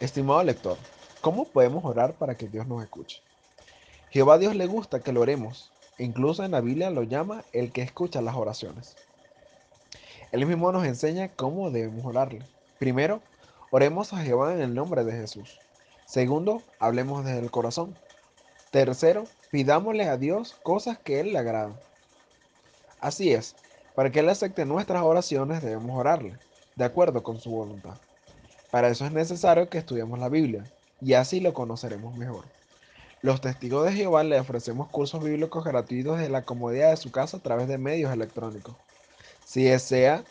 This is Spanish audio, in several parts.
Estimado lector, ¿cómo podemos orar para que Dios nos escuche? Jehová a Dios le gusta que lo oremos. Incluso en la Biblia lo llama el que escucha las oraciones. Él mismo nos enseña cómo debemos orarle. Primero, oremos a Jehová en el nombre de Jesús. Segundo, hablemos desde el corazón. Tercero, pidámosle a Dios cosas que Él le agradan. Así es, para que Él acepte nuestras oraciones debemos orarle, de acuerdo con su voluntad. Para eso es necesario que estudiemos la Biblia, y así lo conoceremos mejor. Los testigos de Jehová le ofrecemos cursos bíblicos gratuitos desde la comodidad de su casa a través de medios electrónicos. Si desea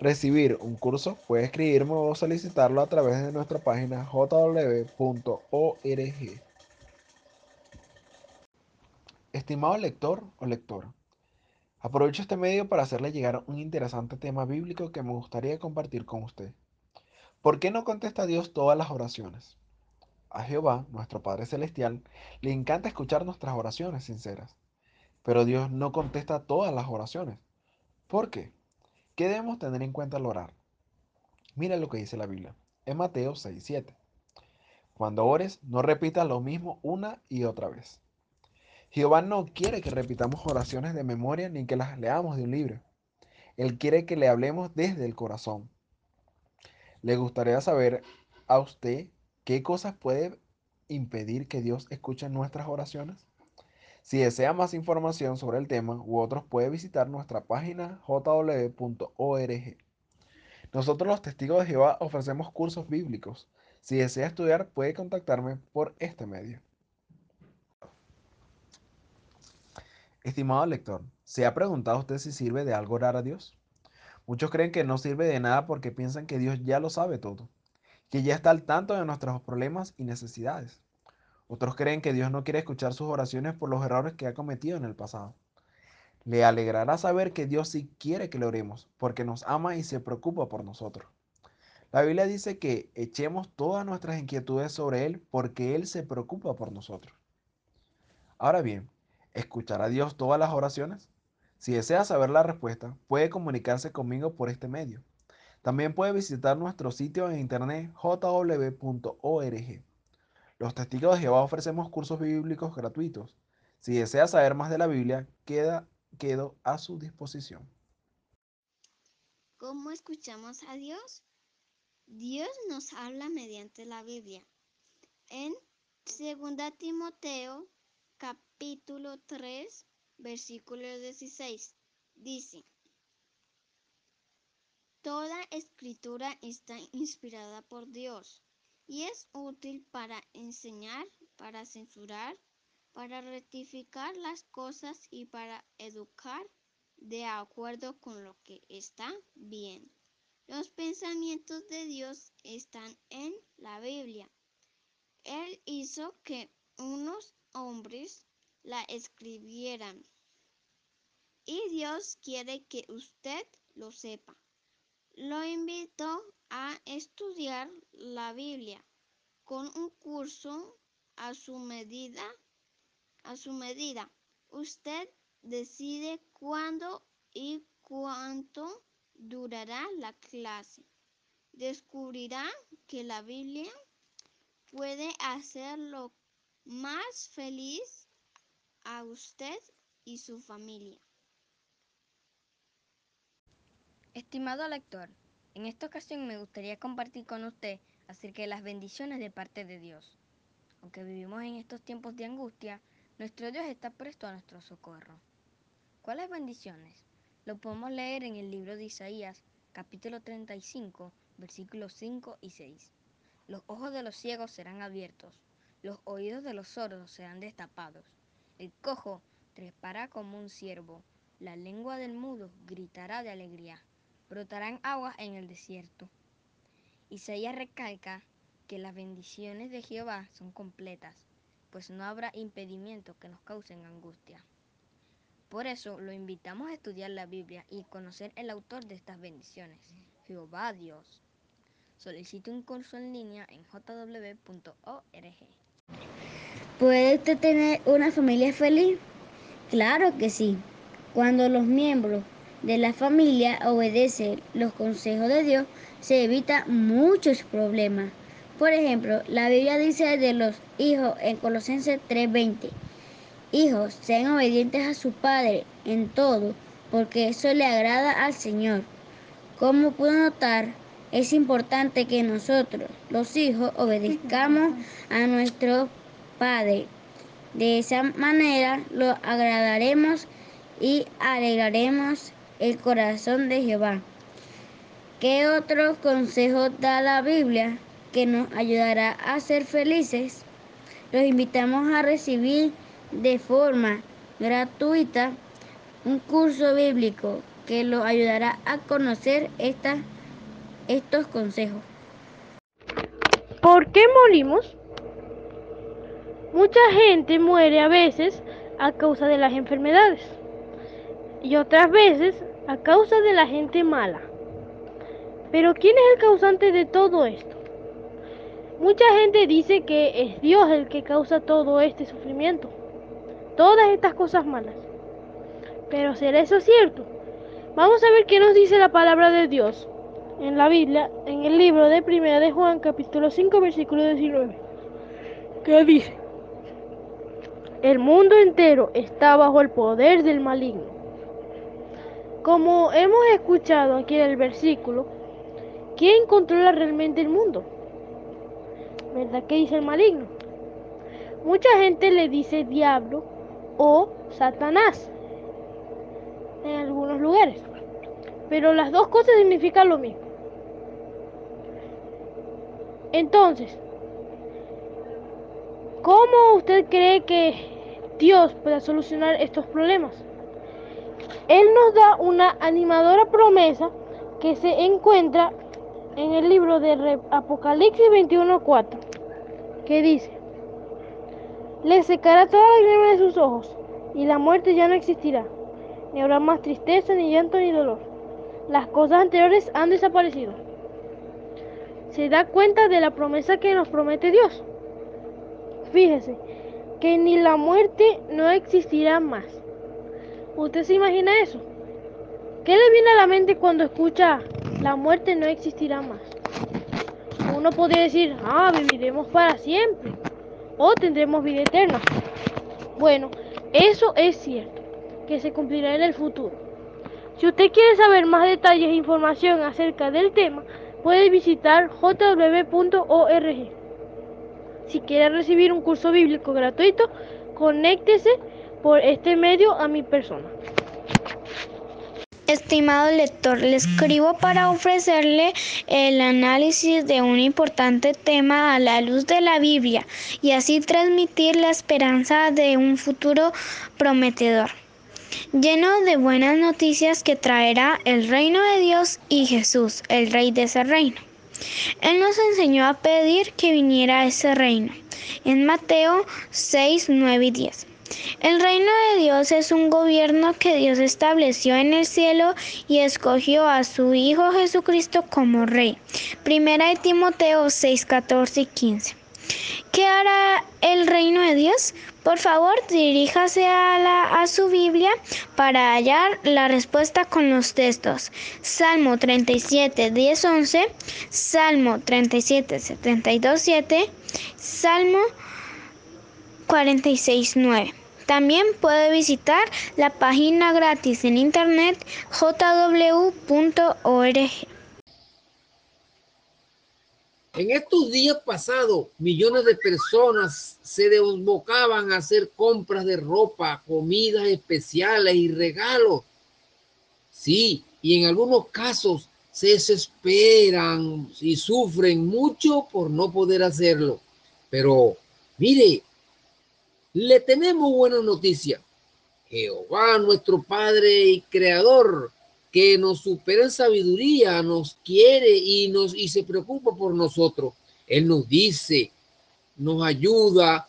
recibir un curso, puede escribirme o solicitarlo a través de nuestra página jw.org. Estimado lector o lectora, aprovecho este medio para hacerle llegar un interesante tema bíblico que me gustaría compartir con usted. ¿Por qué no contesta Dios todas las oraciones? A Jehová, nuestro Padre Celestial, le encanta escuchar nuestras oraciones sinceras, pero Dios no contesta todas las oraciones. ¿Por qué? ¿Qué debemos tener en cuenta al orar? Mira lo que dice la Biblia, en Mateo 6:7. Cuando ores, no repitas lo mismo una y otra vez. Jehová no quiere que repitamos oraciones de memoria ni que las leamos de un libro. Él quiere que le hablemos desde el corazón. ¿Le gustaría saber a usted qué cosas puede impedir que Dios escuche nuestras oraciones? Si desea más información sobre el tema u otros, puede visitar nuestra página jw.org. Nosotros los testigos de Jehová ofrecemos cursos bíblicos. Si desea estudiar, puede contactarme por este medio. Estimado lector, ¿se ha preguntado usted si sirve de algo orar a Dios? Muchos creen que no sirve de nada porque piensan que Dios ya lo sabe todo, que ya está al tanto de nuestros problemas y necesidades. Otros creen que Dios no quiere escuchar sus oraciones por los errores que ha cometido en el pasado. Le alegrará saber que Dios sí quiere que le oremos, porque nos ama y se preocupa por nosotros. La Biblia dice que echemos todas nuestras inquietudes sobre Él porque Él se preocupa por nosotros. Ahora bien, ¿escuchará Dios todas las oraciones? Si desea saber la respuesta, puede comunicarse conmigo por este medio. También puede visitar nuestro sitio en internet jw.org. Los testigos de Jehová ofrecemos cursos bíblicos gratuitos. Si desea saber más de la Biblia, queda, quedo a su disposición. ¿Cómo escuchamos a Dios? Dios nos habla mediante la Biblia. En 2 Timoteo capítulo 3, versículo 16, dice, Toda escritura está inspirada por Dios y es útil para enseñar, para censurar, para rectificar las cosas y para educar de acuerdo con lo que está bien. Los pensamientos de Dios están en la Biblia. Él hizo que unos hombres la escribieran. Y Dios quiere que usted lo sepa. Lo invito a estudiar la Biblia con un curso a su medida. A su medida. Usted decide cuándo y cuánto durará la clase. Descubrirá que la Biblia puede hacerlo más feliz a usted y su familia. Estimado lector, en esta ocasión me gustaría compartir con usted acerca de las bendiciones de parte de Dios. Aunque vivimos en estos tiempos de angustia, nuestro Dios está presto a nuestro socorro. ¿Cuáles bendiciones? Lo podemos leer en el libro de Isaías, capítulo 35, versículos 5 y 6. Los ojos de los ciegos serán abiertos, los oídos de los sordos serán destapados el cojo trepará como un ciervo, la lengua del mudo gritará de alegría, brotarán aguas en el desierto. Isaías recalca que las bendiciones de Jehová son completas, pues no habrá impedimento que nos causen angustia. Por eso lo invitamos a estudiar la Biblia y conocer el autor de estas bendiciones, Jehová Dios. Solicite un curso en línea en jw.org. ¿Puede usted tener una familia feliz? Claro que sí. Cuando los miembros de la familia obedecen los consejos de Dios, se evita muchos problemas. Por ejemplo, la Biblia dice de los hijos en Colosenses 3:20, hijos, sean obedientes a su padre en todo, porque eso le agrada al Señor. Como pudo notar, es importante que nosotros, los hijos, obedezcamos a nuestro Padre. De esa manera lo agradaremos y alegraremos el corazón de Jehová. ¿Qué otros consejos da la Biblia que nos ayudará a ser felices? Los invitamos a recibir de forma gratuita un curso bíblico que los ayudará a conocer estos consejos. ¿Por qué morimos? Mucha gente muere a veces a causa de las enfermedades y otras veces a causa de la gente mala. Pero ¿quién es el causante de todo esto? Mucha gente dice que es Dios el que causa todo este sufrimiento, todas estas cosas malas. Pero ¿será eso cierto? Vamos a ver qué nos dice la palabra de Dios en la Biblia, en el libro de Primera de Juan, capítulo 5, versículo 19. ¿Qué dice? El mundo entero está bajo el poder del maligno. Como hemos escuchado aquí en el versículo, ¿quién controla realmente el mundo? ¿Verdad que dice el maligno? Mucha gente le dice diablo o Satanás en algunos lugares, pero las dos cosas significan lo mismo. Entonces, ¿cómo usted cree que Dios pueda solucionar estos problemas? Él nos da una animadora promesa que se encuentra en el libro de Apocalipsis 21:4, que dice, le secará toda la lágrima de sus ojos, y la muerte ya no existirá, ni habrá más tristeza, ni llanto, ni dolor. Las cosas anteriores han desaparecido. Se da cuenta de la promesa que nos promete Dios. Fíjese que ni la muerte no existirá más. ¿Usted se imagina eso? ¿Qué le viene a la mente cuando escucha la muerte no existirá más? Uno podría decir, ah, viviremos para siempre o tendremos vida eterna. Bueno, eso es cierto, que se cumplirá en el futuro. Si usted quiere saber más detalles e información acerca del tema, puede visitar jw.org. Si quiere recibir un curso bíblico gratuito, conéctese por este medio a mi persona. Estimado lector, le escribo para ofrecerle el análisis de un importante tema a la luz de la Biblia y así transmitir la esperanza de un futuro prometedor, lleno de buenas noticias que traerá el reino de Dios y Jesús, el rey de ese reino. Él nos enseñó a pedir que viniera ese reino en Mateo 6, 9 y 10. El reino de Dios es un gobierno que Dios estableció en el cielo y escogió a su Hijo Jesucristo como rey. Primera de Timoteo 6, 14 y 15. ¿Qué hará el reino de Dios? Por favor, diríjase a, la, a, su Biblia para hallar la respuesta con los textos. Salmo 37, 10, 11, Salmo 37, 72, 7, Salmo 46, 9. También puede visitar la página gratis en internet jw.org. En estos días pasados, millones de personas se desbocaban a hacer compras de ropa, comidas especiales y regalos. Sí, y en algunos casos se desesperan y sufren mucho por no poder hacerlo. Pero mire, le tenemos buena noticia. Jehová, nuestro Padre y Creador, que nos supera en sabiduría, nos quiere y, nos, y se preocupa por nosotros. Él nos dice, nos ayuda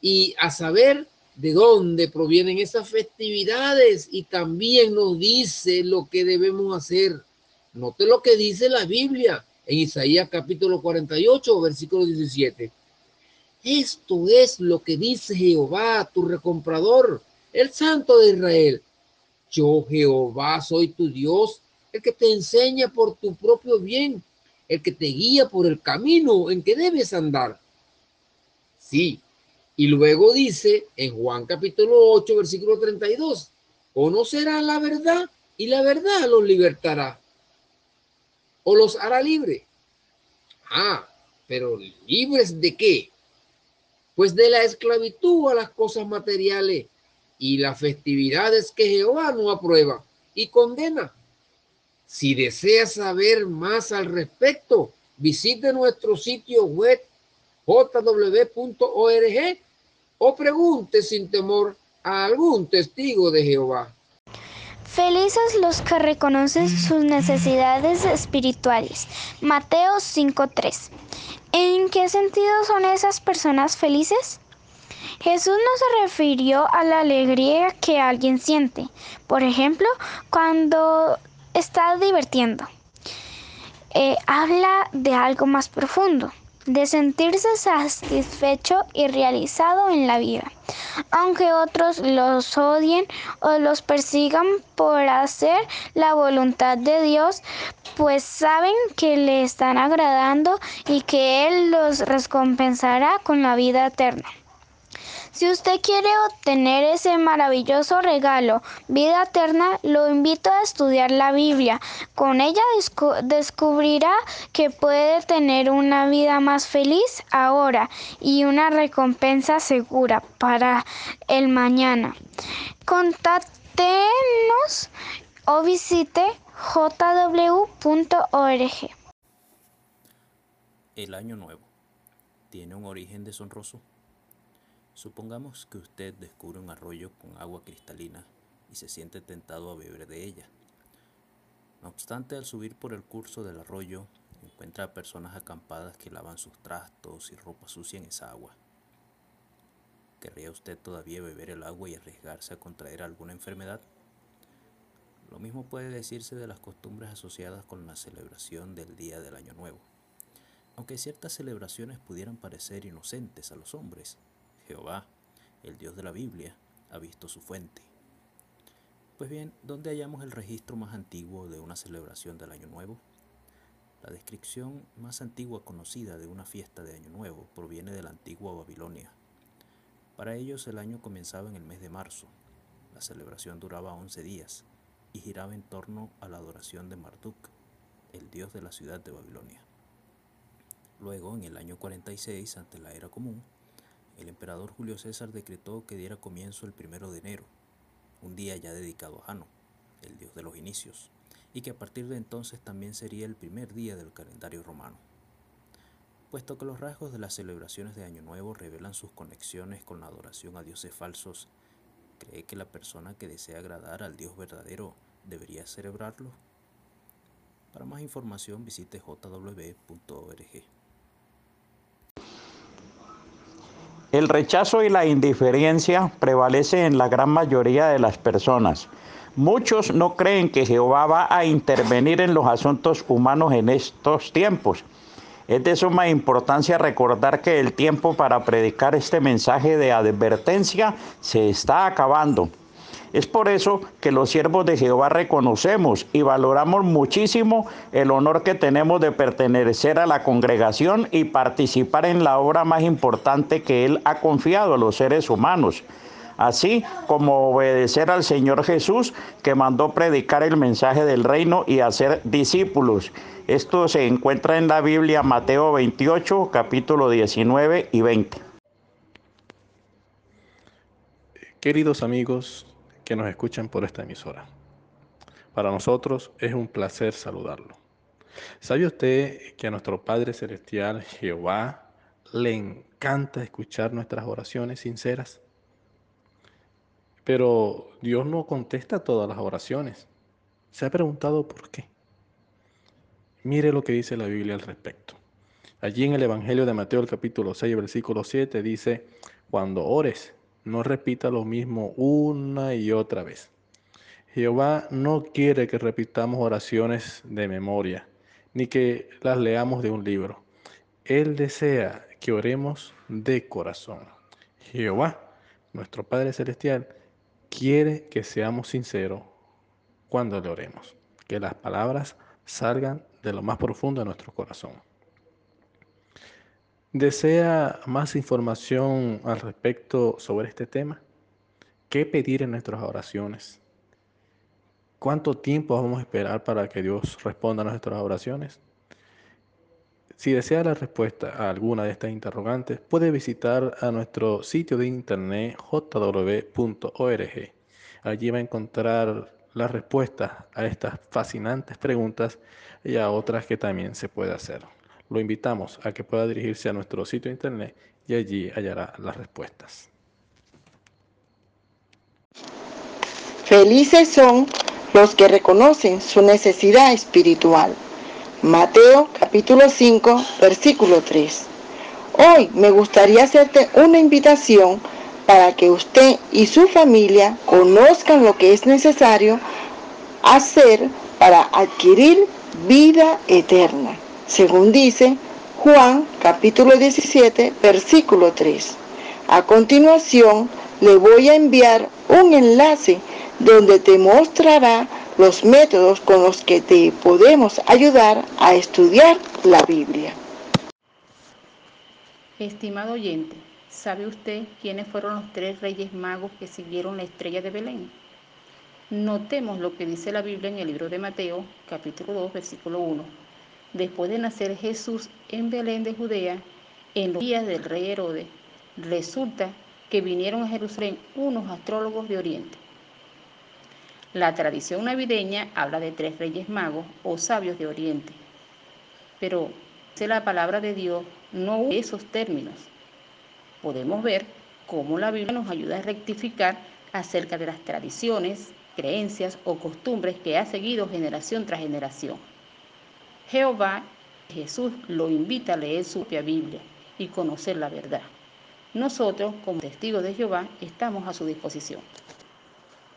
y a saber de dónde provienen esas festividades y también nos dice lo que debemos hacer. Note lo que dice la Biblia en Isaías capítulo 48, versículo 17. Esto es lo que dice Jehová, tu recomprador, el Santo de Israel. Yo, Jehová, soy tu Dios, el que te enseña por tu propio bien. el que te guía por el camino en que debes andar. Sí, y luego dice en Juan capítulo 8, versículo 32, conocerán la verdad y la verdad los libertará o los hará libre. Ah, pero libres de qué? Pues de la esclavitud a las cosas materiales y las festividades que Jehová no aprueba y condena. Si desea saber más al respecto, visite nuestro sitio web jw.org o pregunte sin temor a algún testigo de Jehová. Felices los que reconocen sus necesidades espirituales. Mateo 5:3. ¿En qué sentido son esas personas felices? Jesús no se refirió a la alegría que alguien siente, por ejemplo, cuando está divirtiendo. Eh, habla de algo más profundo, de sentirse satisfecho y realizado en la vida. Aunque otros los odien o los persigan por hacer la voluntad de Dios, pues saben que le están agradando y que Él los recompensará con la vida eterna. Si usted quiere obtener ese maravilloso regalo, vida eterna, lo invito a estudiar la Biblia. Con ella descubrirá que puede tener una vida más feliz ahora y una recompensa segura para el mañana. Contáctenos o visite jw.org. El año nuevo tiene un origen deshonroso. Supongamos que usted descubre un arroyo con agua cristalina y se siente tentado a beber de ella. No obstante, al subir por el curso del arroyo, encuentra a personas acampadas que lavan sus trastos y ropa sucia en esa agua. ¿Querría usted todavía beber el agua y arriesgarse a contraer alguna enfermedad? Lo mismo puede decirse de las costumbres asociadas con la celebración del Día del Año Nuevo. Aunque ciertas celebraciones pudieran parecer inocentes a los hombres, Jehová, el Dios de la Biblia, ha visto su fuente. Pues bien, ¿dónde hallamos el registro más antiguo de una celebración del Año Nuevo? La descripción más antigua conocida de una fiesta de Año Nuevo proviene de la antigua Babilonia. Para ellos el año comenzaba en el mes de marzo. La celebración duraba 11 días y giraba en torno a la adoración de Marduk, el dios de la ciudad de Babilonia. Luego, en el año 46, ante la era común, el emperador Julio César decretó que diera comienzo el primero de enero, un día ya dedicado a Jano, el dios de los inicios, y que a partir de entonces también sería el primer día del calendario romano. Puesto que los rasgos de las celebraciones de Año Nuevo revelan sus conexiones con la adoración a dioses falsos, ¿cree que la persona que desea agradar al Dios verdadero debería celebrarlo? Para más información visite jw.org. El rechazo y la indiferencia prevalecen en la gran mayoría de las personas. Muchos no creen que Jehová va a intervenir en los asuntos humanos en estos tiempos. Es de suma importancia recordar que el tiempo para predicar este mensaje de advertencia se está acabando. Es por eso que los siervos de Jehová reconocemos y valoramos muchísimo el honor que tenemos de pertenecer a la congregación y participar en la obra más importante que Él ha confiado a los seres humanos así como obedecer al Señor Jesús que mandó predicar el mensaje del reino y hacer discípulos. Esto se encuentra en la Biblia Mateo 28, capítulo 19 y 20. Queridos amigos, que nos escuchan por esta emisora. Para nosotros es un placer saludarlo. ¿Sabe usted que a nuestro Padre Celestial, Jehová, le encanta escuchar nuestras oraciones sinceras? Pero Dios no contesta todas las oraciones. ¿Se ha preguntado por qué? Mire lo que dice la Biblia al respecto. Allí en el Evangelio de Mateo, el capítulo 6, versículo 7, dice, cuando ores, no repita lo mismo una y otra vez. Jehová no quiere que repitamos oraciones de memoria, ni que las leamos de un libro. Él desea que oremos de corazón. Jehová, nuestro Padre Celestial, quiere que seamos sinceros cuando le oremos, que las palabras salgan de lo más profundo de nuestro corazón. ¿Desea más información al respecto sobre este tema? ¿Qué pedir en nuestras oraciones? ¿Cuánto tiempo vamos a esperar para que Dios responda a nuestras oraciones? Si desea la respuesta a alguna de estas interrogantes, puede visitar a nuestro sitio de internet jw.org. Allí va a encontrar las respuestas a estas fascinantes preguntas y a otras que también se puede hacer. Lo invitamos a que pueda dirigirse a nuestro sitio internet y allí hallará las respuestas. Felices son los que reconocen su necesidad espiritual. Mateo capítulo 5, versículo 3. Hoy me gustaría hacerte una invitación para que usted y su familia conozcan lo que es necesario hacer para adquirir vida eterna, según dice Juan capítulo 17, versículo 3. A continuación, le voy a enviar un enlace donde te mostrará los métodos con los que te podemos ayudar a estudiar la Biblia. Estimado oyente, ¿sabe usted quiénes fueron los tres reyes magos que siguieron la estrella de Belén? Notemos lo que dice la Biblia en el libro de Mateo, capítulo 2, versículo 1. Después de nacer Jesús en Belén de Judea, en los días del rey Herodes, resulta que vinieron a Jerusalén unos astrólogos de Oriente la tradición navideña habla de tres reyes magos o sabios de Oriente, pero la palabra de Dios no usa esos términos. Podemos ver cómo la Biblia nos ayuda a rectificar acerca de las tradiciones, creencias o costumbres que ha seguido generación tras generación. Jehová, Jesús, lo invita a leer su propia Biblia y conocer la verdad. Nosotros, como testigos de Jehová, estamos a su disposición.